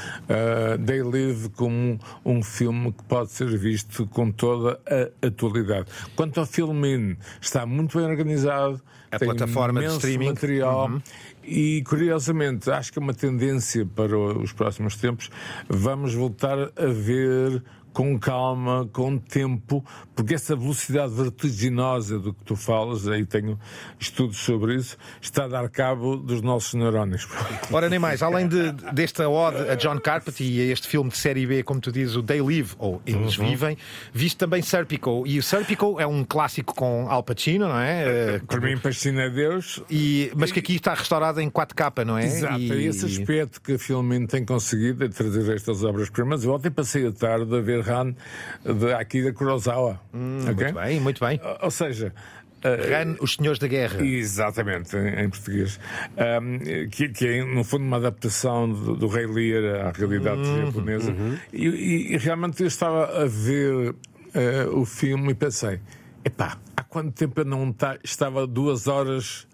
Speaker 2: They Live como um, um, filme que pode ser visto com toda a atualidade. Quanto ao filme, está muito bem organizado.
Speaker 1: A plataforma de streaming.
Speaker 2: material. Uhum. E, curiosamente, acho que é uma tendência para os próximos tempos. Vamos voltar a ver com calma, com tempo, porque essa velocidade vertiginosa do que tu falas, aí tenho estudos sobre isso, está a dar cabo dos nossos neurónios.
Speaker 1: Ora, nem mais, além de, desta ode a John Carpenter e a este filme de série B, como tu dizes, o They Live, ou Eles uhum. Vivem, viste também Serpico. E o Serpico é um clássico com Al Pacino, não é?
Speaker 2: Eh, Para mim, fascina Deus.
Speaker 1: E, mas que aqui está restaurado em 4K, não é?
Speaker 2: Exato, e... esse aspecto que a Filmin tem conseguido de trazer estas obras-primas. Eu ontem passei a tarde a ver Han de Akira Kurosawa.
Speaker 1: Hum, okay? Muito bem, muito bem.
Speaker 2: Ou seja,
Speaker 1: Uh, Os Senhores da Guerra.
Speaker 2: Exatamente, em, português. Um, que, que, é, no fundo, uma adaptação do, do Rei Lear à realidade uhum, japonesa. Uhum. E, e, realmente eu estava a ver uh, o filme e pensei: epá, há quanto tempo eu não tá, estava duas horas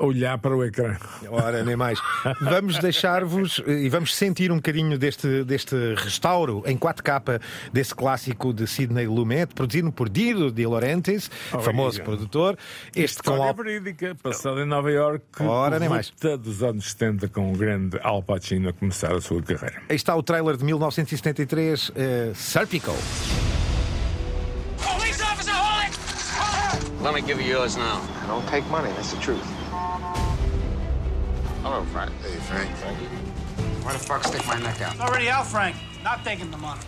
Speaker 2: olhar para o ecrã.
Speaker 1: Ora, nem mais. Vamos deixar-vos e vamos sentir um bocadinho deste, deste restauro em 4K desse clássico de Sidney Lumet, produzido por Dido de Laurentiis,
Speaker 2: Oh,
Speaker 1: famoso produtor. Este com
Speaker 2: História
Speaker 1: Al...
Speaker 2: verídica, passada em Nova Iorque,
Speaker 1: Ora, nem mais.
Speaker 2: dos anos 70 com o grande Al Pacino a começar a sua carreira.
Speaker 1: Aí está o trailer de 1973, uh, Serpico.
Speaker 11: Police officer, hold it! Let me give you yours now. I don't take money, that's the truth. Hello, Frank. Hey, Frank. Frankie. Why the fuck stick my neck out?
Speaker 12: It's Already out, Frank. Not taking the money.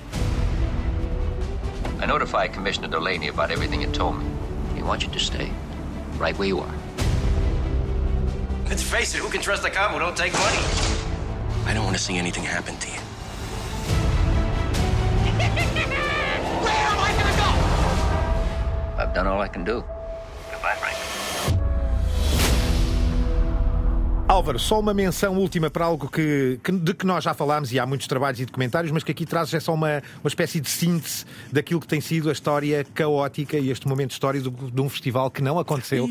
Speaker 13: I notified Commissioner Delaney about everything you told me. He wants you to stay right where you are.
Speaker 14: Let's face it, who can trust a cop who don't take money? I don't want to see anything happen to you.
Speaker 11: Where am I gonna go?
Speaker 13: I've done all I can do. Goodbye, Frank.
Speaker 1: Álvaro, só uma menção última para algo que, que- de que nós já falámos e há muitos trabalhos e documentários, mas que aqui trazes é só uma, uma espécie de síntese daquilo que tem sido a história caótica e este momento histórico do- de um festival que não aconteceu,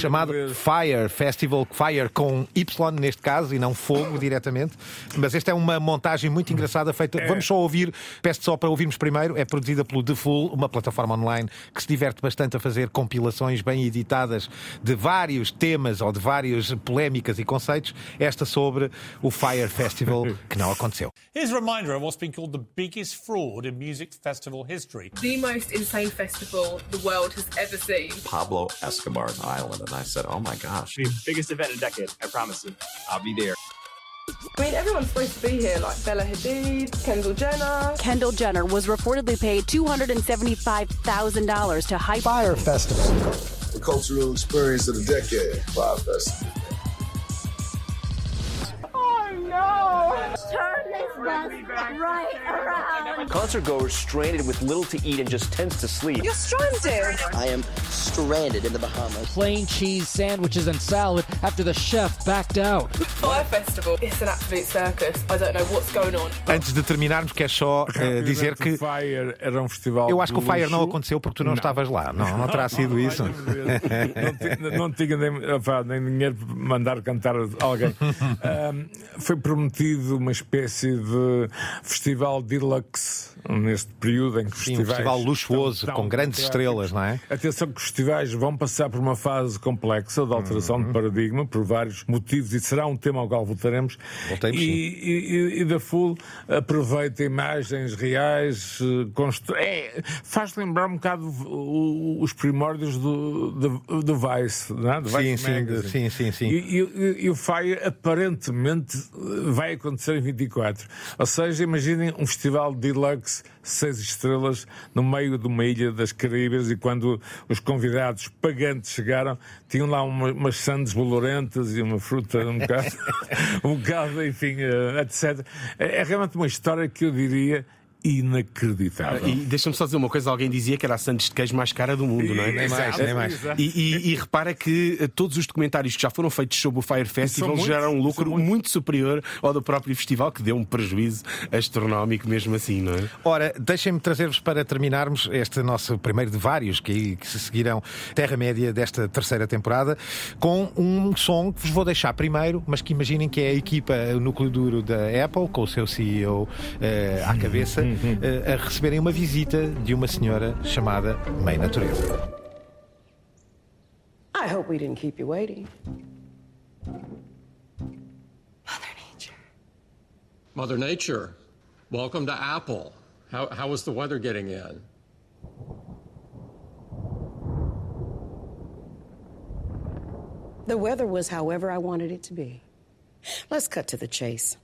Speaker 1: chamado
Speaker 2: ver.
Speaker 1: Fire Festival, Fire com Y neste caso e não fogo diretamente. Mas esta é uma montagem muito engraçada feita. Vamos só ouvir, peço só para ouvirmos primeiro, é produzida pelo The Full, uma plataforma online que se diverte bastante a fazer compilações bem editadas de vários temas ou de várias polémicas e conceitos. Esta sobre o Fire Festival que não aconteceu.
Speaker 15: Here's a reminder of what's been called the biggest fraud in music festival history.
Speaker 16: the most insane festival the world has ever seen.
Speaker 17: Pablo Escobar's Island, and I said, "Oh my gosh,
Speaker 18: The biggest event in a decade, I promise you. I'll be there.
Speaker 16: I mean, everyone's supposed to be here, like Bella Hadid, Kendall Jenner.
Speaker 19: Kendall Jenner was reportedly paid $275,000 to hype
Speaker 20: Fire Festival. The cultural experience of the decade. Fire Festival.
Speaker 11: Turn this bus right around.
Speaker 21: Concert goers stranded with little to eat and just tents to sleep.
Speaker 16: You're stranded.
Speaker 21: I am stranded in the Bahamas.
Speaker 22: Plain cheese sandwiches and salad after the chef backed out.
Speaker 16: Fire Festival, it's an absolute circus. I don't know what's going on.
Speaker 1: Antes de terminarmos, quero só eh, dizer que.
Speaker 2: O Fire era um festival.
Speaker 1: Eu acho que o
Speaker 2: de
Speaker 1: Fire não aconteceu porque tu não,
Speaker 2: Não.
Speaker 1: estavas lá. Não, não terá sido isso.
Speaker 2: Não, ti- não tinha nem, nem dinheiro para mandar cantar alguém. Ahm, foi prometido uma espécie de festival deluxe neste período em que
Speaker 1: Sim, um
Speaker 2: festivais.
Speaker 1: festival luxuoso,
Speaker 2: estão-
Speaker 1: com grandes estrelas, não é?
Speaker 2: Atenção que os festivais vão passar por uma fase complexa de alteração
Speaker 1: Uhum.
Speaker 2: de paradigma por vários motivos e será um tema ao qual voltaremos.
Speaker 1: Voltemos,
Speaker 2: e, e, e da Full aproveita imagens reais, eh, constru... é, faz lembrar um bocado os primórdios do, do, do Vice, não é? Do
Speaker 1: Sim,
Speaker 2: Vice
Speaker 1: sim, sim, sim, sim.
Speaker 2: E, e- e o Fire aparentemente vai acontecer em 24. Ou seja, imaginem um festival deluxe, seis estrelas, no meio de uma ilha das Caribas e quando os convidados pagantes chegaram, tinham lá uma, umas sandes bolorentas e uma fruta um bocado, um bocado enfim, eh, etc. É, é realmente uma história que eu diria inacreditável.
Speaker 3: E deixa-me só dizer uma coisa: alguém dizia que era a Santos de queijo mais cara do mundo, não é?
Speaker 1: Nem mais, nem mais.
Speaker 3: E, e- e repara que eh, todos os documentários que já foram feitos sobre o Fire Festival geraram um lucro muito superior ao do próprio festival, que deu um prejuízo astronómico mesmo assim, não é?
Speaker 1: Ora, deixem-me trazer-vos para terminarmos este nosso primeiro de vários que, que se seguirão Terra-média desta terceira temporada, com um som que vos vou deixar primeiro, mas que imaginem que é a equipa, o núcleo duro da Apple, com o seu CEO eh, à cabeça, eh, Eh, a receberem uma visita de uma senhora chamada Mãe Natureza.
Speaker 23: I hope we didn't keep you waiting.
Speaker 24: Mother Nature, Mother Nature, welcome to Apple. How, how is the weather getting in?
Speaker 23: The weather was however I wanted it to be. Let's cut to the chase.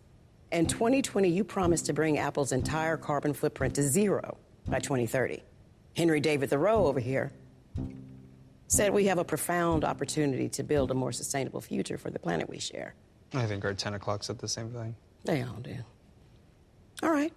Speaker 23: In 2020, you promised to bring Apple's entire carbon footprint to zero by 2030. Henry David Thoreau over here said we have a profound opportunity to build a more sustainable future for the planet we share.
Speaker 18: I think our 10 o'clock said the same thing.
Speaker 23: They all do. All right.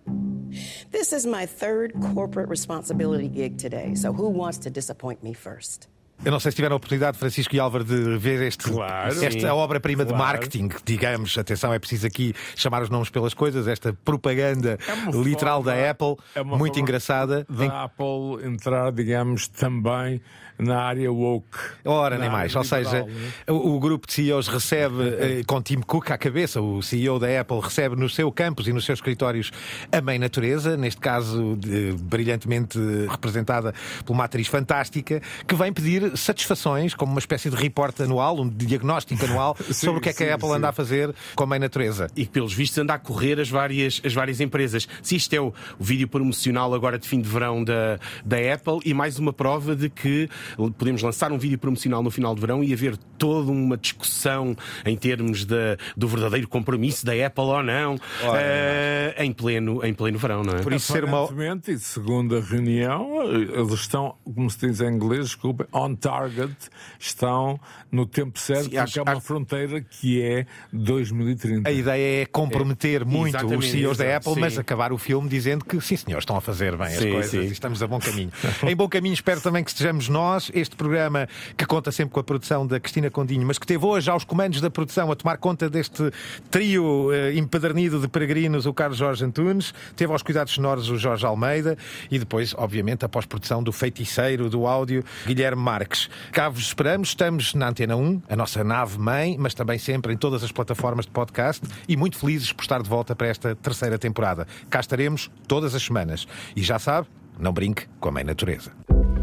Speaker 23: This is my third corporate responsibility gig today, so who wants to disappoint me first?
Speaker 1: Eu não sei se tiveram a oportunidade, Francisco e Álvaro, de ver este,
Speaker 2: Claro.
Speaker 1: esta obra-prima de
Speaker 2: Claro.
Speaker 1: marketing, digamos, atenção, é preciso aqui chamar os nomes pelas coisas, esta propaganda
Speaker 2: É
Speaker 1: literal
Speaker 2: forma-
Speaker 1: da Apple,
Speaker 2: é
Speaker 1: muito engraçada.
Speaker 2: Da
Speaker 1: em-
Speaker 2: Apple entrar, digamos, também na área woke.
Speaker 1: Ora, nem mais. Ou seja,
Speaker 2: né?
Speaker 1: o, o grupo de CEOs recebe, eh, com Tim Cook à cabeça, o CEO da Apple, recebe no seu campus e nos seus escritórios a Mãe Natureza, neste caso de- brilhantemente representada por uma atriz fantástica, que vem pedir satisfações, como uma espécie de report anual, um diagnóstico anual, sobre o que é que a
Speaker 3: sim,
Speaker 1: Apple
Speaker 3: sim.
Speaker 1: anda a fazer com a Mãe Natureza.
Speaker 3: E que, pelos vistos, anda a correr as várias, as várias empresas. Se isto é o, o vídeo promocional agora de fim de verão da, da Apple e mais uma prova de que podemos lançar um vídeo promocional no final de verão e haver toda uma discussão em termos da, do verdadeiro compromisso da Apple ou não eh, em, pleno, em pleno verão, não é?
Speaker 1: Por isso ser uma-
Speaker 2: e segundo a reunião, eles estão, como se diz em inglês, desculpa, on target, estão no tempo certo,
Speaker 1: Sim,
Speaker 2: porque
Speaker 1: acho-
Speaker 2: é uma
Speaker 1: acho-
Speaker 2: fronteira que é 2030.
Speaker 1: A ideia é comprometer muito
Speaker 2: exatamente,
Speaker 1: os CEOs da Apple, mas
Speaker 2: sim.
Speaker 1: acabar o filme dizendo que sim, senhor, estão a fazer bem as
Speaker 3: Sim,
Speaker 1: coisas
Speaker 3: sim.
Speaker 1: e estamos a bom caminho. em bom caminho, espero também que estejamos nós. Este programa que conta sempre com a produção da Cristina Condinho, mas que teve hoje aos comandos da produção a tomar conta deste trio eh, empedernido de peregrinos, o Carlos Jorge Antunes, teve aos cuidados sonoros o Jorge Almeida e depois, obviamente, a pós-produção do feiticeiro do áudio, Guilherme Marques. Cá vos esperamos, estamos na Antena 1, a nossa nave mãe, mas também sempre em todas as plataformas de podcast e muito felizes por estar de volta para esta terceira temporada. Cá estaremos todas as semanas. E já sabe, não brinque com a mãe natureza.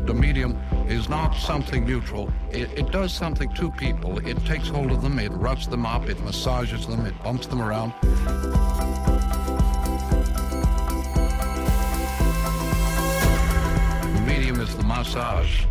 Speaker 25: The medium is not something neutral. It, it does something to people. It takes hold of them, it roughs them up, it massages them, it bumps them around. The medium is the massage.